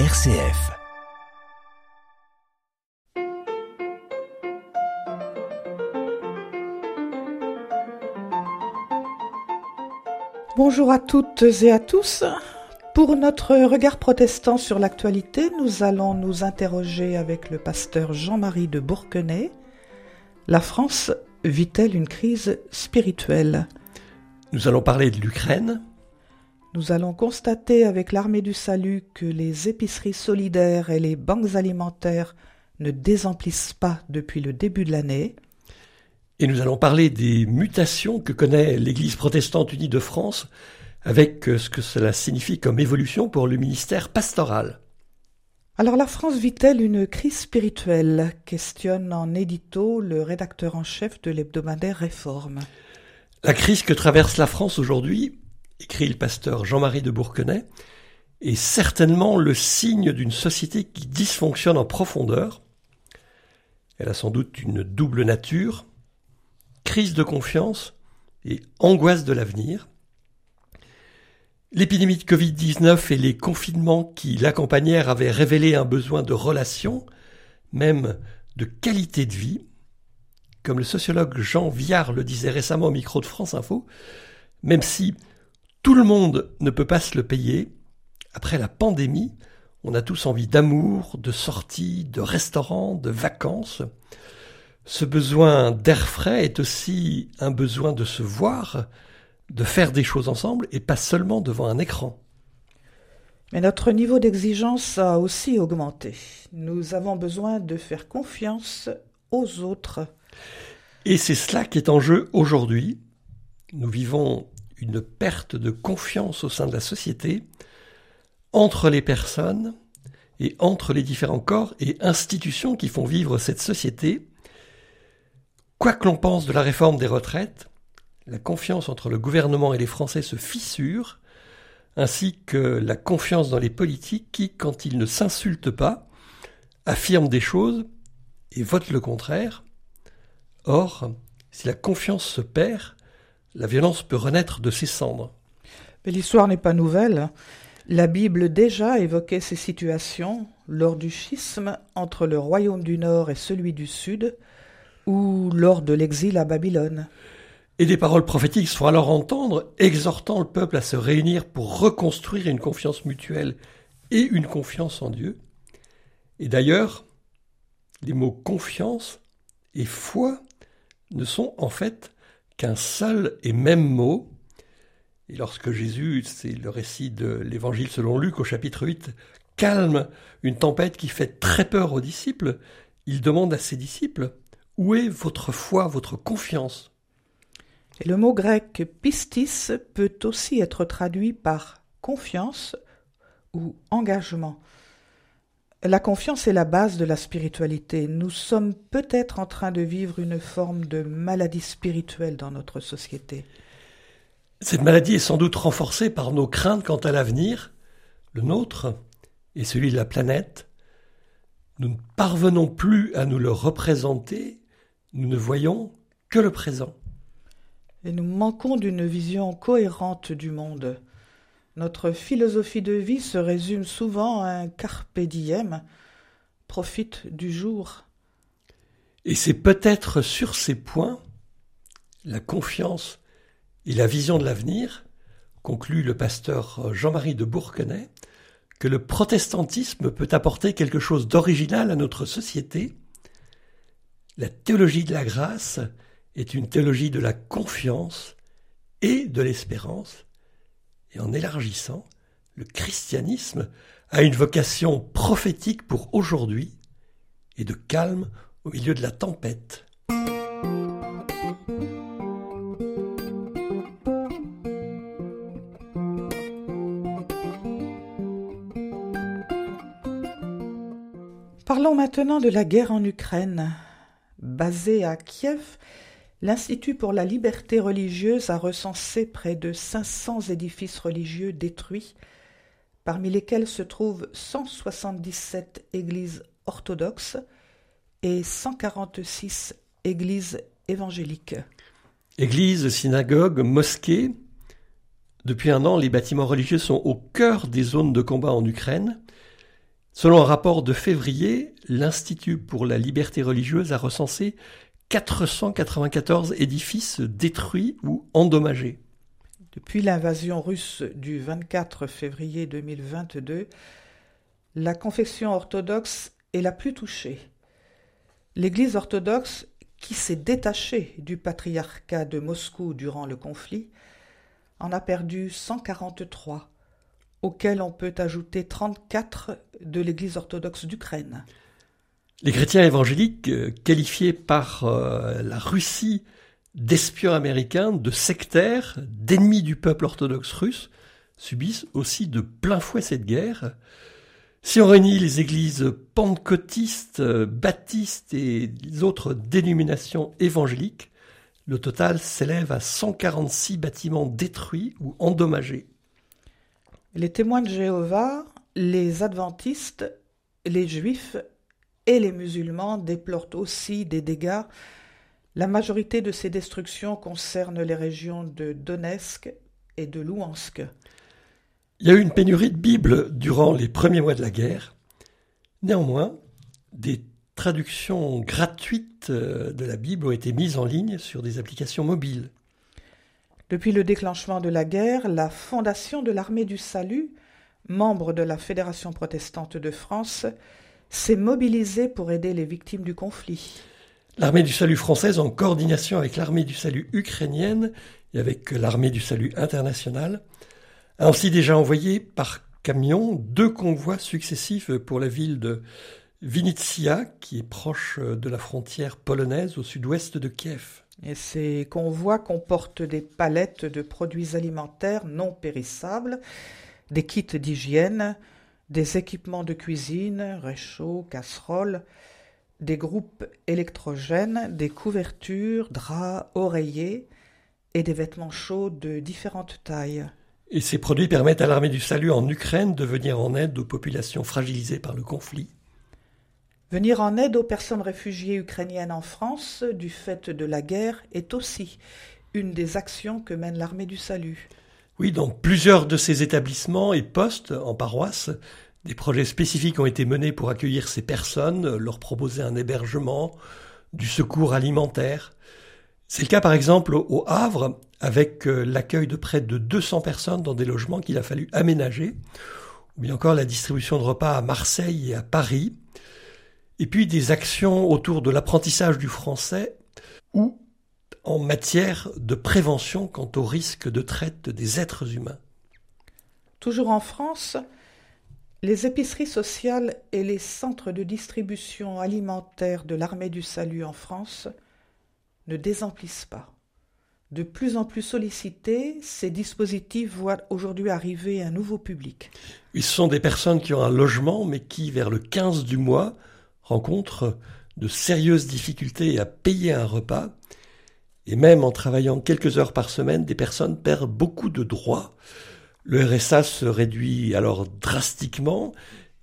RCF. Bonjour à toutes et à tous. Pour notre regard protestant sur l'actualité, nous allons nous interroger avec le pasteur Jean-Marie de Bourquenay. La France vit-elle une crise spirituelle? Nous allons parler de l'Ukraine. Nous allons constater avec l'armée du salut que les épiceries solidaires et les banques alimentaires ne désemplissent pas depuis le début de l'année. Et nous allons parler des mutations que connaît l'Église protestante unie de France avec ce que cela signifie comme évolution pour le ministère pastoral. Alors la France vit-elle une crise spirituelle? Questionne en édito le rédacteur en chef de l'hebdomadaire Réforme. La crise que traverse la France aujourd'hui, écrit le pasteur Jean-Marie de Bourquenay, est certainement le signe d'une société qui dysfonctionne en profondeur. Elle a sans doute une double nature, crise de confiance et angoisse de l'avenir. L'épidémie de Covid-19 et les confinements qui l'accompagnèrent avaient révélé un besoin de relations, même de qualité de vie. Comme le sociologue Jean Viard le disait récemment au micro de France Info, même si tout le monde ne peut pas se le payer, après la pandémie, on a tous envie d'amour, de sorties, de restaurants, de vacances. Ce besoin d'air frais est aussi un besoin de se voir, de faire des choses ensemble et pas seulement devant un écran. Mais notre niveau d'exigence a aussi augmenté. Nous avons besoin de faire confiance aux autres. Et c'est cela qui est en jeu aujourd'hui. Nous vivons une perte de confiance au sein de la société, entre les personnes et entre les différents corps et institutions qui font vivre cette société. Quoi que l'on pense de la réforme des retraites, la confiance entre le gouvernement et les Français se fissure, ainsi que la confiance dans les politiques qui, quand ils ne s'insultent pas, affirment des choses et votent le contraire. Or, si la confiance se perd, la violence peut renaître de ses cendres. Mais l'histoire n'est pas nouvelle. La Bible déjà évoquait ces situations lors du schisme entre le royaume du Nord et celui du Sud, ou lors de l'exil à Babylone. Et des paroles prophétiques se font alors entendre, exhortant le peuple à se réunir pour reconstruire une confiance mutuelle et une confiance en Dieu. Et d'ailleurs, les mots confiance et foi ne sont en fait qu'un seul et même mot. Et lorsque Jésus, c'est le récit de l'évangile selon Luc au chapitre 8, calme une tempête qui fait très peur aux disciples, il demande à ses disciples, où est votre foi, votre confiance? Et le mot grec pistis peut aussi être traduit par confiance ou engagement. La confiance est la base de la spiritualité. Nous sommes peut-être en train de vivre une forme de maladie spirituelle dans notre société. Cette maladie est sans doute renforcée par nos craintes quant à l'avenir, le nôtre et celui de la planète. Nous ne parvenons plus à nous le représenter, nous ne voyons que le présent et nous manquons d'une vision cohérente du monde. Notre philosophie de vie se résume souvent à un carpe diem, profite du jour. Et c'est peut-être sur ces points, la confiance et la vision de l'avenir, conclut le pasteur Jean-Marie de Bourquenay, que le protestantisme peut apporter quelque chose d'original à notre société. La théologie de la grâce est une théologie de la confiance et de l'espérance, et en élargissant, le christianisme a une vocation prophétique pour aujourd'hui et de calme au milieu de la tempête. Parlons maintenant de la guerre en Ukraine. Basée à Kiev, L'Institut pour la liberté religieuse a recensé près de 500 édifices religieux détruits, parmi lesquels se trouvent 177 églises orthodoxes et 146 églises évangéliques. Églises, synagogues, mosquées. Depuis un an, les bâtiments religieux sont au cœur des zones de combat en Ukraine. Selon un rapport de février, l'Institut pour la liberté religieuse a recensé 494 édifices détruits ou endommagés. Depuis l'invasion russe du 24 février 2022, la confession orthodoxe est la plus touchée. L'Église orthodoxe, qui s'est détachée du patriarcat de Moscou durant le conflit, en a perdu 143, auxquels on peut ajouter 34 de l'Église orthodoxe d'Ukraine. Les chrétiens évangéliques, euh, qualifiés par euh, la Russie d'espions américains, de sectaires, d'ennemis du peuple orthodoxe russe, subissent aussi de plein fouet cette guerre. Si on réunit les églises pentecôtistes, baptistes et autres dénominations évangéliques, le total s'élève à 146 bâtiments détruits ou endommagés. Les témoins de Jéhovah, les adventistes, les juifs et les musulmans déplorent aussi des dégâts la majorité de ces destructions concernent les régions de Donetsk et de Louhansk. Il y a eu une pénurie de Bibles durant les premiers mois de la guerre. Néanmoins, des traductions gratuites euh, de la Bible ont été mises en ligne sur des applications mobiles. Depuis le déclenchement de la guerre, la Fondation de l'Armée du Salut, membre de la Fédération protestante de France, s'est mobilisée pour aider les victimes du conflit. L'armée du salut française, en coordination avec l'armée du salut ukrainienne et avec l'armée du salut internationale, a ainsi déjà envoyé par camion deux convois successifs pour la ville de Vinitsia, qui est proche de la frontière polonaise au sud-ouest de Kiev. Et ces convois comportent des palettes de produits alimentaires non périssables, des kits d'hygiène, des équipements de cuisine, réchauds, casseroles, des groupes électrogènes, des couvertures, draps, oreillers et des vêtements chauds de différentes tailles. Et ces produits permettent à l'armée du salut en Ukraine de venir en aide aux populations fragilisées par le conflit. Venir en aide aux personnes réfugiées ukrainiennes en France du fait de la guerre est aussi une des actions que mène l'armée du salut. Oui, donc plusieurs de ces établissements et postes en paroisse des projets spécifiques ont été menés pour accueillir ces personnes, leur proposer un hébergement, du secours alimentaire. C'est le cas par exemple au Havre, avec euh, l'accueil de près de 200 personnes dans des logements qu'il a fallu aménager, ou bien encore la distribution de repas à Marseille et à Paris, et puis des actions autour de l'apprentissage du français ou en matière de prévention quant au risque de traite des êtres humains. Toujours en France, les épiceries sociales et les centres de distribution alimentaire de l'armée du salut en France ne désemplissent pas. De plus en plus sollicités, ces dispositifs voient aujourd'hui arriver un nouveau public. Ils sont des personnes qui ont un logement, mais qui, vers le 15 du mois, rencontrent de sérieuses difficultés à payer un repas. Et même en travaillant quelques heures par semaine, des personnes perdent beaucoup de droits. Le RSA se réduit alors drastiquement.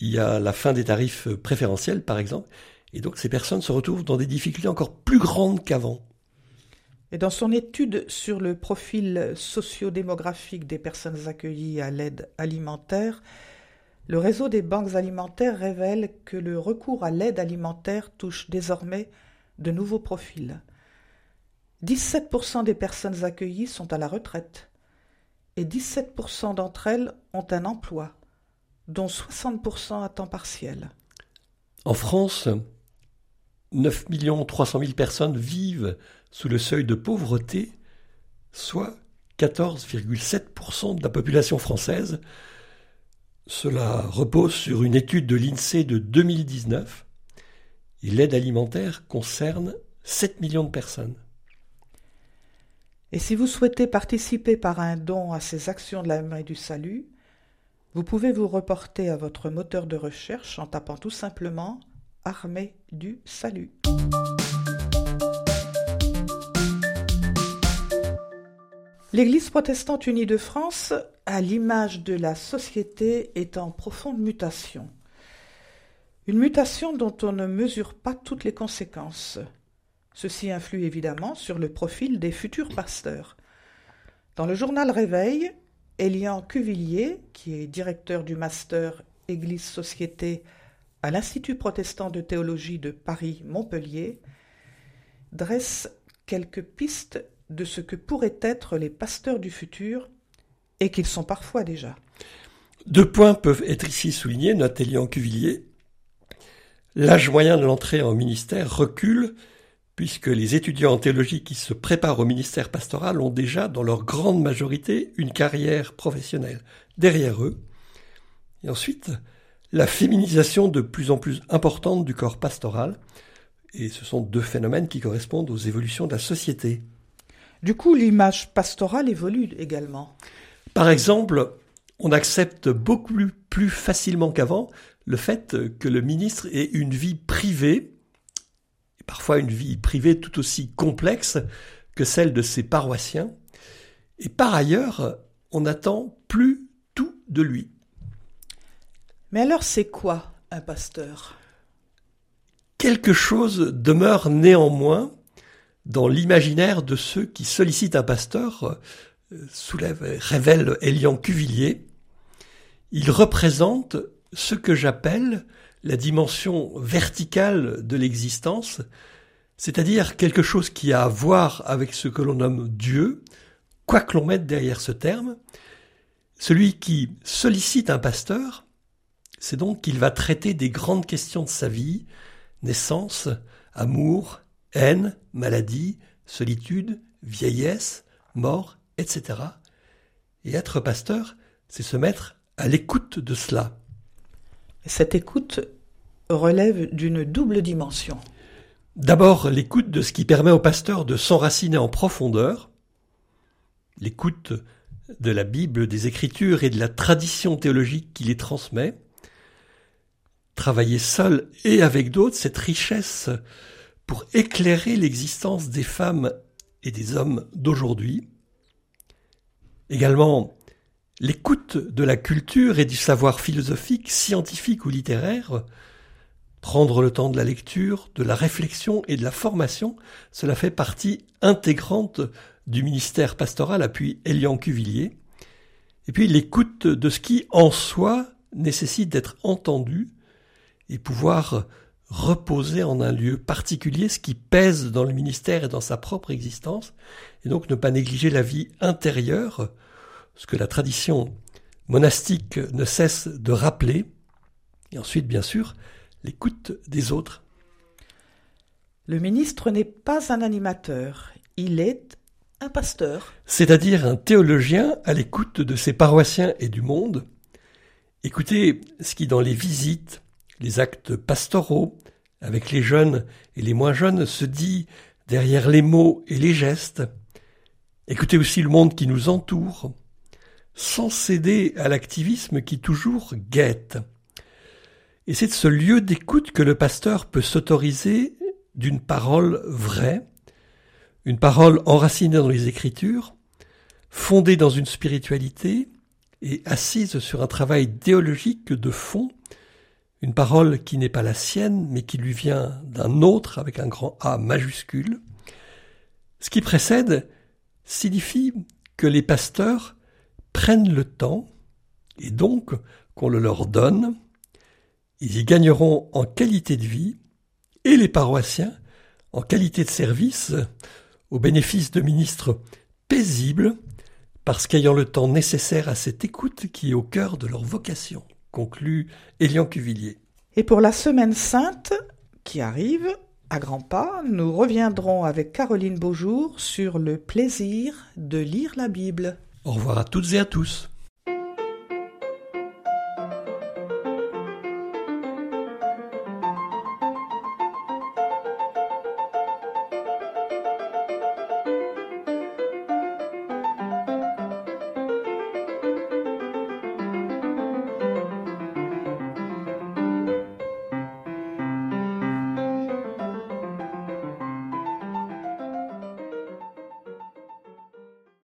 Il y a la fin des tarifs préférentiels, par exemple. Et donc ces personnes se retrouvent dans des difficultés encore plus grandes qu'avant. Et dans son étude sur le profil socio-démographique des personnes accueillies à l'aide alimentaire, le réseau des banques alimentaires révèle que le recours à l'aide alimentaire touche désormais de nouveaux profils. 17% des personnes accueillies sont à la retraite et 17% d'entre elles ont un emploi, dont 60% à temps partiel. En France, 9 300 000 personnes vivent sous le seuil de pauvreté, soit 14,7% de la population française. Cela repose sur une étude de l'INSEE de 2019 et l'aide alimentaire concerne 7 millions de personnes. Et si vous souhaitez participer par un don à ces actions de l'armée du salut, vous pouvez vous reporter à votre moteur de recherche en tapant tout simplement Armée du salut. L'Église protestante unie de France, à l'image de la société, est en profonde mutation. Une mutation dont on ne mesure pas toutes les conséquences. Ceci influe évidemment sur le profil des futurs pasteurs. Dans le journal Réveil, Elian Cuvillier, qui est directeur du master Église-Société à l'Institut protestant de théologie de Paris-Montpellier, dresse quelques pistes de ce que pourraient être les pasteurs du futur et qu'ils sont parfois déjà. Deux points peuvent être ici soulignés, note Elian Cuvillier. L'âge moyen de l'entrée en ministère recule puisque les étudiants en théologie qui se préparent au ministère pastoral ont déjà, dans leur grande majorité, une carrière professionnelle derrière eux. Et ensuite, la féminisation de plus en plus importante du corps pastoral, et ce sont deux phénomènes qui correspondent aux évolutions de la société. Du coup, l'image pastorale évolue également. Par exemple, on accepte beaucoup plus facilement qu'avant le fait que le ministre ait une vie privée, et parfois une vie privée tout aussi complexe que celle de ses paroissiens. Et par ailleurs, on n'attend plus tout de lui. Mais alors c'est quoi un pasteur? Quelque chose demeure néanmoins dans l'imaginaire de ceux qui sollicitent un pasteur, euh, soulève, révèle Elian Cuvillier. Il représente ce que j'appelle la dimension verticale de l'existence, c'est-à-dire quelque chose qui a à voir avec ce que l'on nomme Dieu, quoi que l'on mette derrière ce terme. Celui qui sollicite un pasteur, c'est donc qu'il va traiter des grandes questions de sa vie, naissance, amour, haine, maladie, solitude, vieillesse, mort, etc. Et être pasteur, c'est se mettre à l'écoute de cela. Cette écoute relève d'une double dimension. D'abord, l'écoute de ce qui permet au pasteur de s'enraciner en profondeur, l'écoute de la Bible, des Écritures et de la tradition théologique qui les transmet, travailler seul et avec d'autres cette richesse pour éclairer l'existence des femmes et des hommes d'aujourd'hui. Également, l'écoute de la culture et du savoir philosophique, scientifique ou littéraire, prendre le temps de la lecture, de la réflexion et de la formation, cela fait partie intégrante du ministère pastoral appui Elian Cuvillier. Et puis l'écoute de ce qui en soi nécessite d'être entendu et pouvoir reposer en un lieu particulier ce qui pèse dans le ministère et dans sa propre existence, et donc ne pas négliger la vie intérieure, ce que la tradition monastique ne cesse de rappeler, et ensuite, bien sûr, l'écoute des autres. Le ministre n'est pas un animateur, il est un pasteur. C'est-à-dire un théologien à l'écoute de ses paroissiens et du monde. Écoutez ce qui, dans les visites, les actes pastoraux, avec les jeunes et les moins jeunes, se dit derrière les mots et les gestes. Écoutez aussi le monde qui nous entoure, sans céder à l'activisme qui toujours guette. Et c'est de ce lieu d'écoute que le pasteur peut s'autoriser d'une parole vraie, une parole enracinée dans les Écritures, fondée dans une spiritualité et assise sur un travail théologique de fond une parole qui n'est pas la sienne, mais qui lui vient d'un autre avec un grand A majuscule. Ce qui précède signifie que les pasteurs prennent le temps, et donc qu'on le leur donne, ils y gagneront en qualité de vie, et les paroissiens en qualité de service, au bénéfice de ministres paisibles, parce qu'ayant le temps nécessaire à cette écoute qui est au cœur de leur vocation conclut Elian Cuvillier. Et pour la semaine sainte qui arrive, à grands pas, nous reviendrons avec Caroline Beaujour sur le plaisir de lire la Bible. Au revoir à toutes et à tous.